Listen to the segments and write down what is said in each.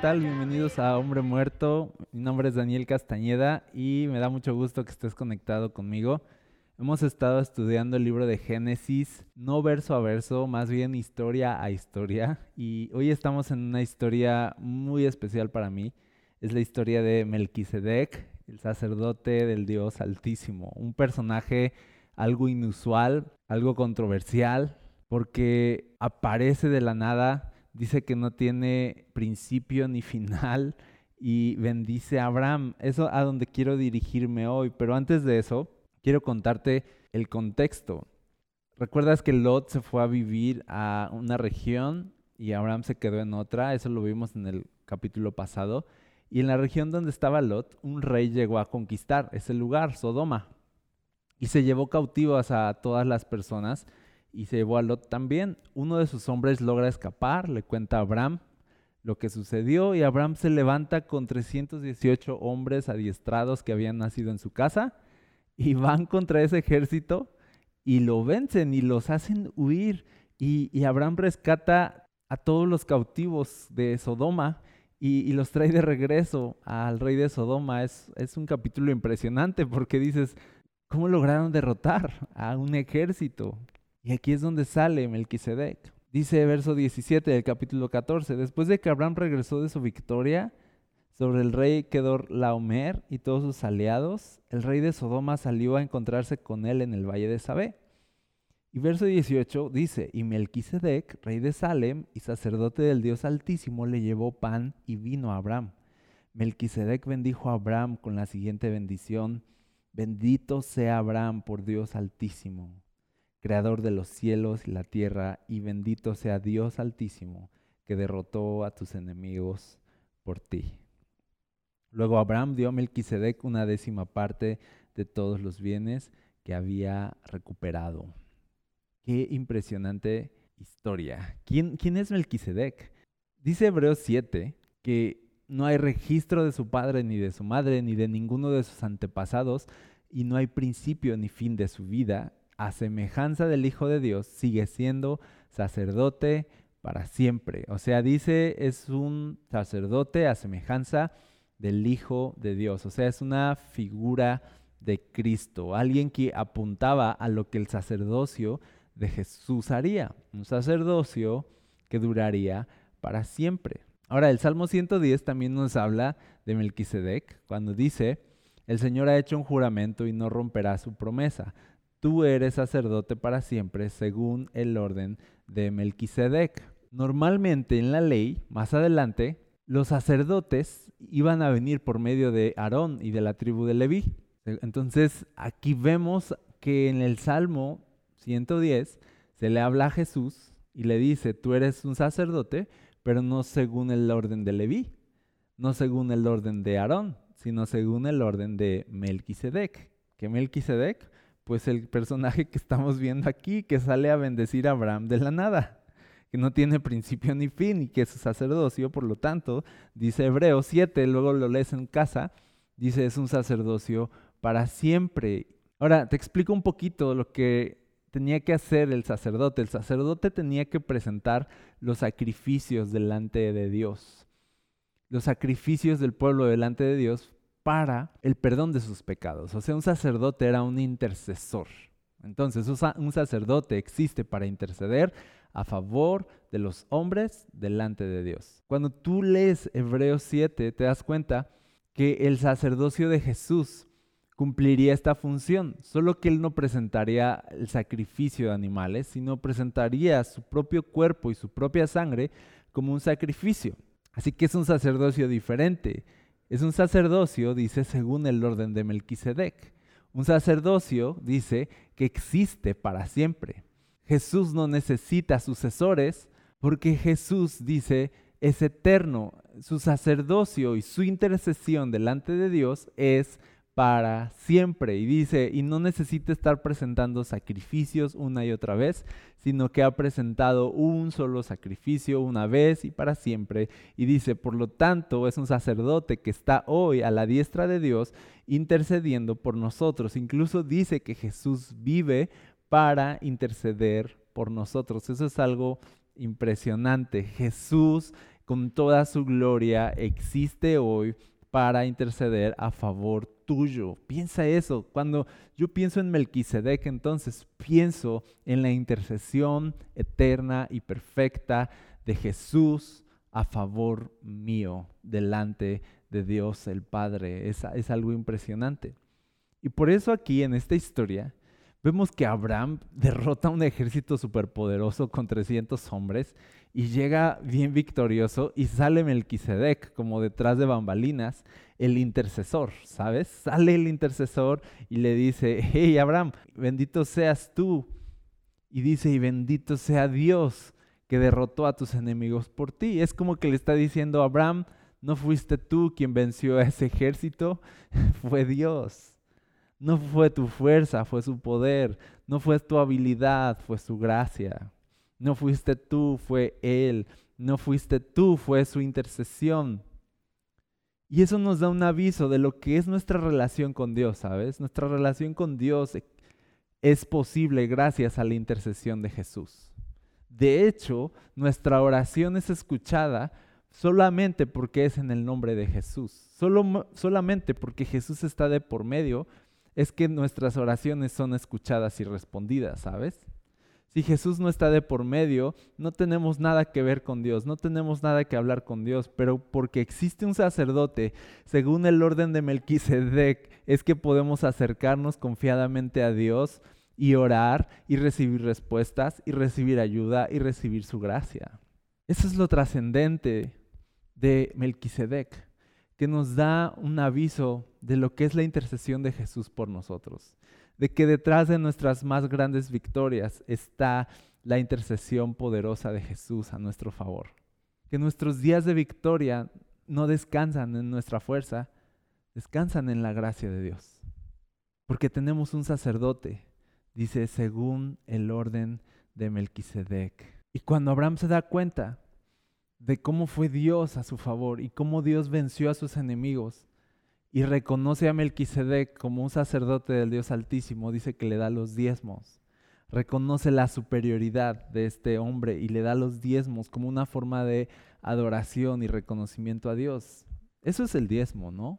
Tal? Bienvenidos a Hombre Muerto. Mi nombre es Daniel Castañeda y me da mucho gusto que estés conectado conmigo. Hemos estado estudiando el libro de Génesis, no verso a verso, más bien historia a historia. Y hoy estamos en una historia muy especial para mí. Es la historia de Melquisedec, el sacerdote del Dios Altísimo. Un personaje algo inusual, algo controversial, porque aparece de la nada, dice que no tiene principio ni final y bendice a Abraham. Eso a donde quiero dirigirme hoy, pero antes de eso, quiero contarte el contexto. ¿Recuerdas que Lot se fue a vivir a una región y Abraham se quedó en otra? Eso lo vimos en el capítulo pasado. Y en la región donde estaba Lot, un rey llegó a conquistar ese lugar, Sodoma. Y se llevó cautivas a todas las personas y se llevó a Lot también. Uno de sus hombres logra escapar, le cuenta a Abraham lo que sucedió y Abraham se levanta con 318 hombres adiestrados que habían nacido en su casa y van contra ese ejército y lo vencen y los hacen huir. Y, y Abraham rescata a todos los cautivos de Sodoma y, los trae de regreso al rey de Sodoma. Es, es un capítulo impresionante porque dices, ¿cómo lograron derrotar a un ejército? Y aquí es donde sale Melquisedec. Dice verso 17 del capítulo 14, después de que Abraham regresó de su victoria sobre el rey Kedor Laomer y todos sus aliados, el rey de Sodoma salió a encontrarse con él en el valle de Sabé. Y verso 18 dice, y Melquisedec, rey de Salem y sacerdote del Dios Altísimo, le llevó pan y vino a Abraham. Melquisedec bendijo a Abraham con la siguiente bendición, bendito sea Abraham por Dios Altísimo, creador de los cielos y la tierra, y bendito sea Dios Altísimo, que derrotó a tus enemigos por ti. Luego Abraham dio a Melquisedec una décima parte de todos los bienes que había recuperado. Qué impresionante historia. ¿Quién, quién es Melquisedec? Dice Hebreos 7 que no hay registro de su padre ni de su madre ni de ninguno de sus antepasados y no hay principio ni fin de su vida. A semejanza del Hijo de Dios, sigue siendo sacerdote para siempre. O sea, dice es un sacerdote a semejanza del Hijo de Dios. O sea, es una figura de Cristo, alguien que apuntaba a lo que el sacerdocio de Jesús haría, un sacerdocio que duraría para siempre. Ahora, el Salmo 110 también nos habla de Melquisedec cuando dice, el Señor ha hecho un juramento y no romperá su promesa. Tú eres sacerdote para siempre según el orden de Melquisedec. Normalmente en la ley, más adelante, los sacerdotes iban a venir por medio de Aarón y de la tribu de Leví. Entonces, aquí vemos que en el Salmo 110 se le habla a Jesús y le dice, tú eres un sacerdote, pero no según el orden de Leví, no según el orden de Aarón, sino según el orden de Melquisedec. Que Melquisedec, pues el personaje que estamos viendo aquí, que sale a bendecir a Abraham de la nada, que no tiene principio ni fin y que es sacerdocio, por lo tanto, dice Hebreos 7, luego lo lees en casa, dice es un sacerdocio para siempre. Ahora, te explico un poquito lo que tenía que hacer el sacerdote. El sacerdote tenía que presentar los sacrificios delante de Dios. Los sacrificios del pueblo delante de Dios para el perdón de sus pecados. O sea, un sacerdote era un intercesor. Entonces, un sacerdote existe para interceder a favor de los hombres delante de Dios. Cuando tú lees Hebreos 7, te das cuenta que el sacerdocio de Jesús cumpliría esta función, solo que él no presentaría el sacrificio de animales, sino presentaría su propio cuerpo y su propia sangre como un sacrificio. Así que es un sacerdocio diferente. Es un sacerdocio, dice, según el orden de Melquisedec. Un sacerdocio, dice, que existe para siempre. Jesús no necesita sucesores porque Jesús, dice, es eterno. Su sacerdocio y su intercesión delante de Dios es para siempre. Y dice, y no necesita estar presentando sacrificios una y otra vez, sino que ha presentado un solo sacrificio una vez y para siempre. Y dice, por lo tanto, es un sacerdote que está hoy a la diestra de Dios intercediendo por nosotros. Incluso dice que Jesús vive para interceder por nosotros. Eso es algo impresionante. Jesús con toda su gloria existe hoy para interceder a favor tuyo. Piensa eso. Cuando yo pienso en Melquisedec, entonces pienso en la intercesión eterna y perfecta de Jesús a favor mío delante de Dios el Padre. Es, es algo impresionante. Y por eso aquí en esta historia vemos que Abraham derrota un ejército superpoderoso con 300 hombres y llega bien victorioso y sale Melquisedec como detrás de bambalinas, el intercesor, ¿sabes? Sale el intercesor y le dice, hey Abraham, bendito seas tú. Y dice, y bendito sea Dios que derrotó a tus enemigos por ti. Es como que le está diciendo, Abraham, no fuiste tú quien venció a ese ejército, fue Dios. No fue tu fuerza, fue su poder. No fue tu habilidad, fue su gracia. No fuiste tú, fue Él. No fuiste tú, fue su intercesión. Y eso nos da un aviso de lo que es nuestra relación con Dios, ¿sabes? Nuestra relación con Dios es posible gracias a la intercesión de Jesús. De hecho, nuestra oración es escuchada solamente porque es en el nombre de Jesús. Solo, solamente porque Jesús está de por medio es que nuestras oraciones son escuchadas y respondidas, ¿sabes? Si Jesús no está de por medio, no tenemos nada que ver con Dios, no tenemos nada que hablar con Dios, pero porque existe un sacerdote, según el orden de Melquisedec, es que podemos acercarnos confiadamente a Dios y orar y recibir respuestas y recibir ayuda y recibir su gracia. Eso es lo trascendente de Melquisedec que nos da un aviso de lo que es la intercesión de Jesús por nosotros, de que detrás de nuestras más grandes victorias está la intercesión poderosa de Jesús a nuestro favor. Que nuestros días de victoria no descansan en nuestra fuerza, descansan en la gracia de Dios. Porque tenemos un sacerdote, dice, según el orden de Melquisedec. Y cuando Abraham se da cuenta de cómo fue Dios a su favor y cómo Dios venció a sus enemigos y reconoce a Melquisedec como un sacerdote del Dios Altísimo, dice que le da los diezmos. Reconoce la superioridad de este hombre y le da los diezmos como una forma de adoración y reconocimiento a Dios. Eso es el diezmo, ¿no?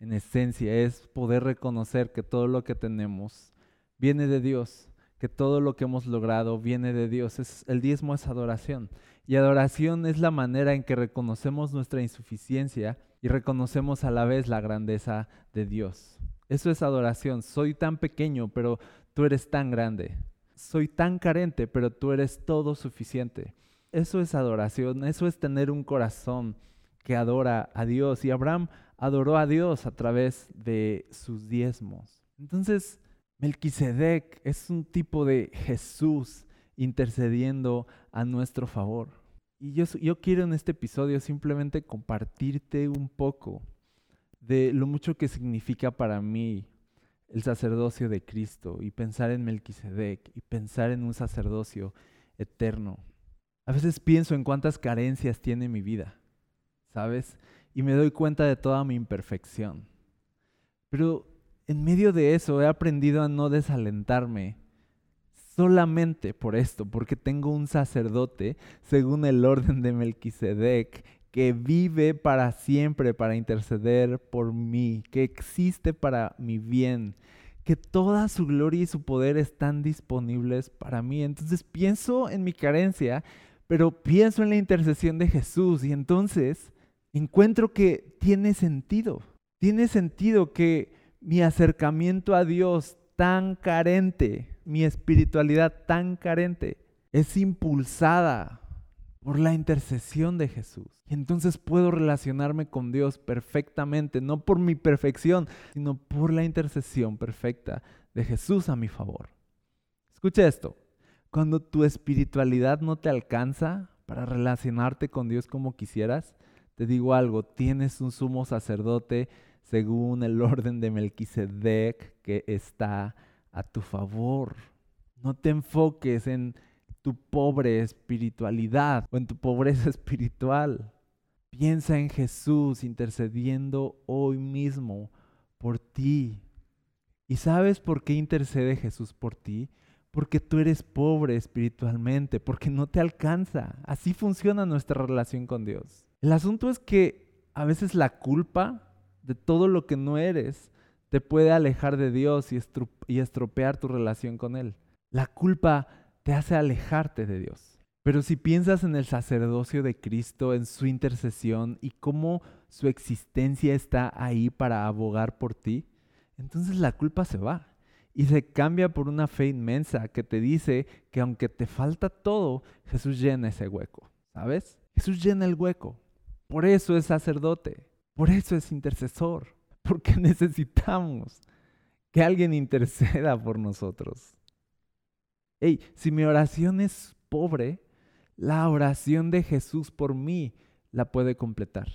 En esencia es poder reconocer que todo lo que tenemos viene de Dios, que todo lo que hemos logrado viene de Dios. El diezmo es adoración. Y adoración es la manera en que reconocemos nuestra insuficiencia y reconocemos a la vez la grandeza de Dios. Eso es adoración. Soy tan pequeño, pero tú eres tan grande. Soy tan carente, pero tú eres todo suficiente. Eso es adoración. Eso es tener un corazón que adora a Dios. Y Abraham adoró a Dios a través de sus diezmos. Entonces, Melquisedec es un tipo de Jesús intercediendo a nuestro favor. Y yo, yo quiero en este episodio simplemente compartirte un poco de lo mucho que significa para mí el sacerdocio de Cristo y pensar en Melquisedec y pensar en un sacerdocio eterno. A veces pienso en cuántas carencias tiene mi vida, ¿sabes? Y me doy cuenta de toda mi imperfección. Pero en medio de eso he aprendido a no desalentarme solamente por esto, porque tengo un sacerdote, según el orden de Melquisedec, que vive para siempre para interceder por mí, que existe para mi bien, que toda su gloria y su poder están disponibles para mí. Entonces pienso en mi carencia, pero pienso en la intercesión de Jesús y entonces encuentro que tiene sentido. Tiene sentido que mi acercamiento a Dios tan carente, mi espiritualidad tan carente, es impulsada por la intercesión de Jesús. Y entonces puedo relacionarme con Dios perfectamente, no por mi perfección, sino por la intercesión perfecta de Jesús a mi favor. Escucha esto, cuando tu espiritualidad no te alcanza para relacionarte con Dios como quisieras, te digo algo, tienes un sumo sacerdote según el orden de Melquisedec que está a tu favor. No te enfoques en tu pobre espiritualidad o en tu pobreza espiritual. Piensa en Jesús intercediendo hoy mismo por ti. ¿Y sabes por qué intercede Jesús por ti? Porque tú eres pobre espiritualmente, porque no te alcanza. Así funciona nuestra relación con Dios. El asunto es que a veces la culpa de todo lo que no eres te puede alejar de Dios y, estropear tu relación con Él. La culpa te hace alejarte de Dios. Pero si piensas en el sacerdocio de Cristo, en su intercesión y cómo su existencia está ahí para abogar por ti, entonces la culpa se va y se cambia por una fe inmensa que te dice que aunque te falta todo, Jesús llena ese hueco, ¿sabes? Jesús llena el hueco. Por eso es sacerdote, por eso es intercesor, porque necesitamos que alguien interceda por nosotros. Hey, si mi oración es pobre, la oración de Jesús por mí la puede completar.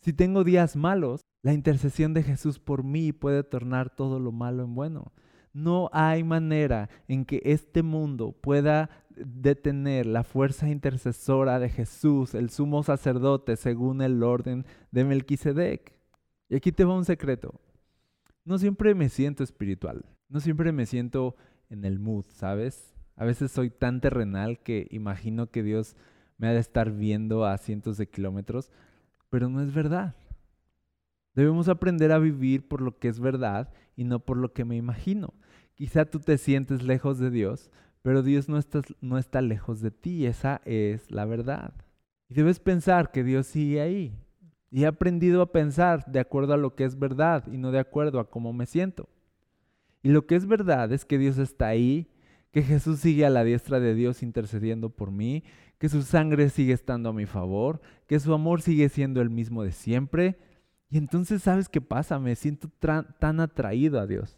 Si tengo días malos, la intercesión de Jesús por mí puede tornar todo lo malo en bueno. No hay manera en que este mundo pueda detener la fuerza intercesora de Jesús, el sumo sacerdote, según el orden de Melquisedec. Y aquí te va un secreto. No siempre me siento espiritual, no siempre me siento en el mood, ¿sabes? A veces soy tan terrenal que imagino que Dios me ha de estar viendo a cientos de kilómetros, pero no es verdad. Debemos aprender a vivir por lo que es verdad y no por lo que me imagino. Quizá tú te sientes lejos de Dios, pero Dios no está, no está lejos de ti, esa es la verdad. Y debes pensar que Dios sigue ahí. Y he aprendido a pensar de acuerdo a lo que es verdad y no de acuerdo a cómo me siento. Y lo que es verdad es que Dios está ahí, que Jesús sigue a la diestra de Dios intercediendo por mí, que su sangre sigue estando a mi favor, que su amor sigue siendo el mismo de siempre. Y entonces, ¿sabes qué pasa? Me siento tan atraído a Dios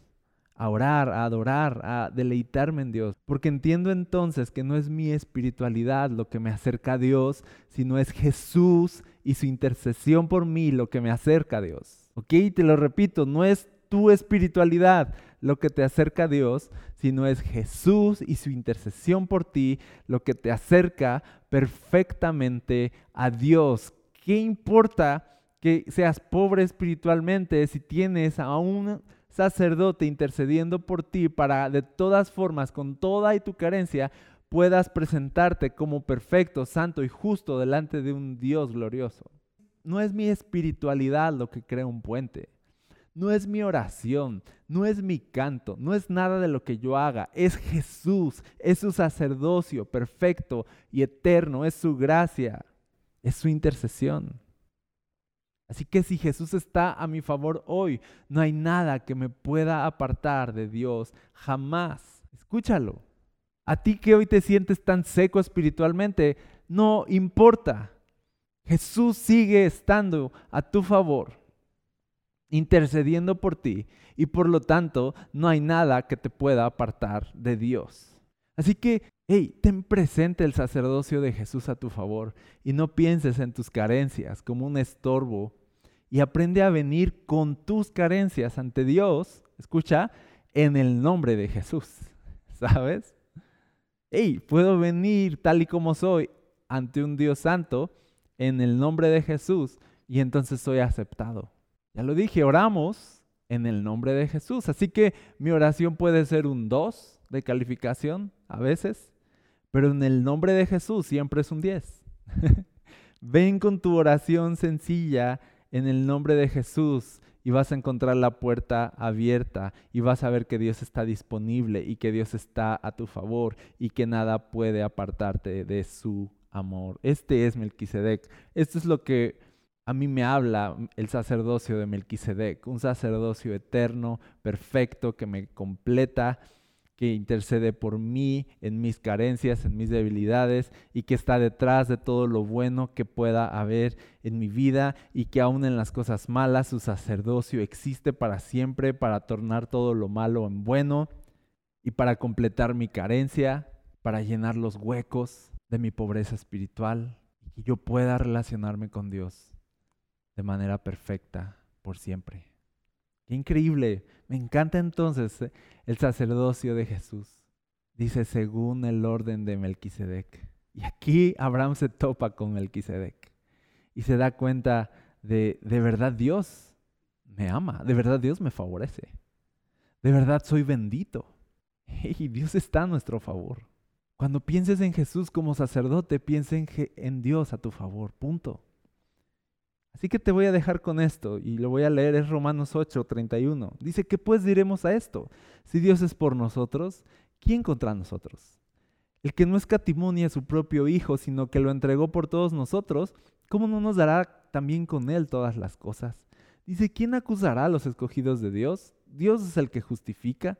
a orar, a adorar, a deleitarme en Dios. Porque entiendo entonces que no es mi espiritualidad lo que me acerca a Dios, sino es Jesús y su intercesión por mí lo que me acerca a Dios. ¿Ok? Te lo repito, no es tu espiritualidad lo que te acerca a Dios, sino es Jesús y su intercesión por ti lo que te acerca perfectamente a Dios. ¿Qué importa que seas pobre espiritualmente si tienes a un sacerdote intercediendo por ti para de todas formas, con toda tu carencia, puedas presentarte como perfecto, santo y justo delante de un Dios glorioso. No es mi espiritualidad lo que crea un puente. No es mi oración, no es mi canto, no es nada de lo que yo haga. Es Jesús, es su sacerdocio perfecto y eterno, es su gracia, es su intercesión. Así que si Jesús está a mi favor hoy, no hay nada que me pueda apartar de Dios, jamás. Escúchalo. A ti que hoy te sientes tan seco espiritualmente, no importa. Jesús sigue estando a tu favor, intercediendo por ti, y por lo tanto no hay nada que te pueda apartar de Dios. Así que, hey, ten presente el sacerdocio de Jesús a tu favor y no pienses en tus carencias como un estorbo y aprende a venir con tus carencias ante Dios, escucha, en el nombre de Jesús, ¿sabes? Hey, puedo venir tal y como soy ante un Dios santo en el nombre de Jesús y entonces soy aceptado. Ya lo dije, oramos en el nombre de Jesús. Así que mi oración puede ser un 2 de calificación a veces, pero en el nombre de Jesús siempre es un 10. Ven con tu oración sencilla en el nombre de Jesús y vas a encontrar la puerta abierta y vas a ver que Dios está disponible y que Dios está a tu favor y que nada puede apartarte de su amor. Este es Melquisedec. Esto es lo que a mí me habla el sacerdocio de Melquisedec, un sacerdocio eterno, perfecto, que me completa que intercede por mí en mis carencias, en mis debilidades y que está detrás de todo lo bueno que pueda haber en mi vida y que aún en las cosas malas su sacerdocio existe para siempre para tornar todo lo malo en bueno y para completar mi carencia, para llenar los huecos de mi pobreza espiritual y que yo pueda relacionarme con Dios de manera perfecta por siempre. Qué increíble. Me encanta entonces eh, el sacerdocio de Jesús. Dice según el orden de Melquisedec. Y aquí Abraham se topa con Melquisedec y se da cuenta de, de verdad Dios me ama, de verdad Dios me favorece, de verdad soy bendito. Y Dios está a nuestro favor. Cuando pienses en Jesús como sacerdote, piensa en, en Dios a tu favor, punto. Así que te voy a dejar con esto y lo voy a leer, es Romanos 8, 31. Dice, ¿qué pues diremos a esto? Si Dios es por nosotros, ¿quién contra nosotros? El que no escatimonia a su propio Hijo, sino que lo entregó por todos nosotros, ¿cómo no nos dará también con Él todas las cosas? Dice, ¿quién acusará a los escogidos de Dios? Dios es el que justifica.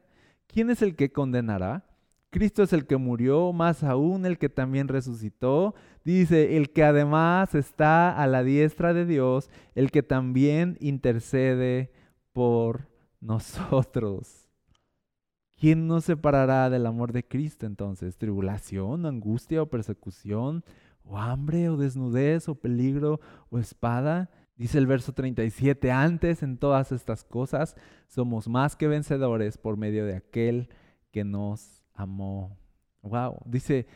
¿Quién es el que condenará? Cristo es el que murió, más aún el que también resucitó. Dice, el que además está a la diestra de Dios, el que también intercede por nosotros. ¿Quién nos separará del amor de Cristo entonces? ¿Tribulación, angustia o persecución? ¿O hambre o desnudez o peligro o espada? Dice el verso 37, antes en todas estas cosas somos más que vencedores por medio de aquel que nos amó. Wow, dice,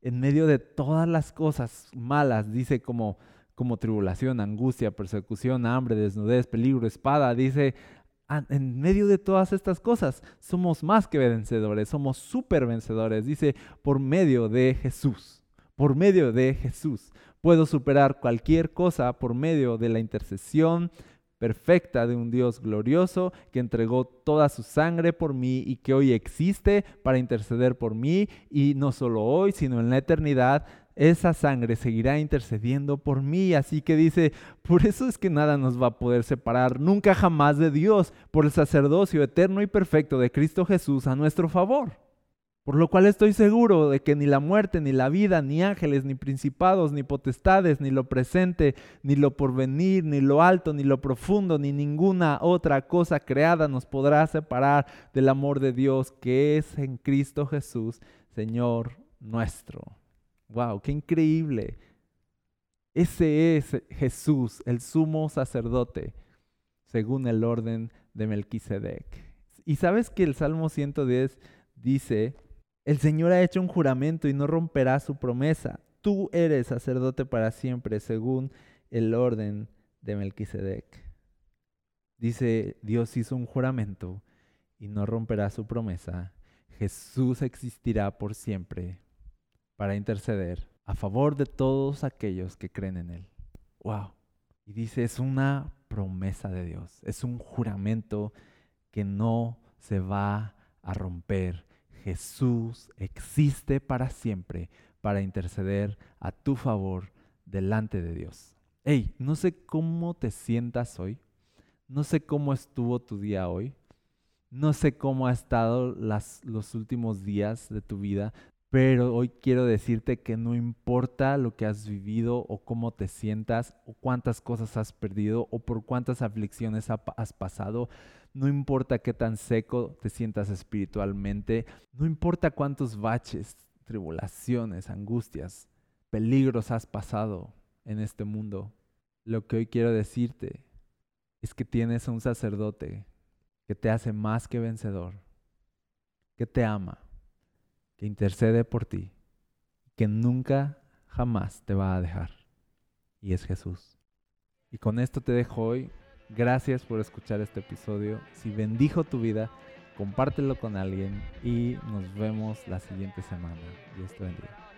en medio de todas las cosas malas, dice como, como tribulación, angustia, persecución, hambre, desnudez, peligro, espada, dice, en medio de todas estas cosas, somos más que vencedores, somos súper vencedores. Dice, por medio de Jesús, por medio de Jesús. Puedo superar cualquier cosa por medio de la intercesión perfecta de un Dios glorioso que entregó toda su sangre por mí y que hoy existe para interceder por mí y no solo hoy, sino en la eternidad esa sangre seguirá intercediendo por mí. Así que dice, por eso es que nada nos va a poder separar nunca jamás de Dios, por el sacerdocio eterno y perfecto de Cristo Jesús a nuestro favor. Por lo cual estoy seguro de que ni la muerte, ni la vida, ni ángeles, ni principados, ni potestades, ni lo presente, ni lo porvenir, ni lo alto, ni lo profundo, ni ninguna otra cosa creada nos podrá separar del amor de Dios que es en Cristo Jesús, Señor nuestro. ¡Wow! ¡Qué increíble! Ese es Jesús, el sumo sacerdote, según el orden de Melquisedec. Y sabes que el Salmo 110 dice, el Señor ha hecho un juramento y no romperá su promesa. Tú eres sacerdote para siempre, según el orden de Melquisedec. Dice, Dios hizo un juramento y no romperá su promesa. Jesús existirá por siempre para interceder a favor de todos aquellos que creen en Él. ¡Wow! Y dice, es una promesa de Dios, es un juramento que no se va a romper. Jesús existe para siempre para interceder a tu favor delante de Dios. Hey, no sé cómo te sientas hoy, no sé cómo estuvo tu día hoy, no sé cómo ha estado las, los últimos días de tu vida, pero hoy quiero decirte que no importa lo que has vivido o cómo te sientas o cuántas cosas has perdido o por cuántas aflicciones has pasado, no importa qué tan seco te sientas espiritualmente, no importa cuántos baches, tribulaciones, angustias, peligros has pasado en este mundo, lo que hoy quiero decirte es que tienes a un sacerdote que te hace más que vencedor, que te ama que intercede por ti, que nunca, jamás te va a dejar. Y es Jesús. Y con esto te dejo hoy. Gracias por escuchar este episodio. Si bendijo tu vida, compártelo con alguien y nos vemos la siguiente semana. Dios te bendiga.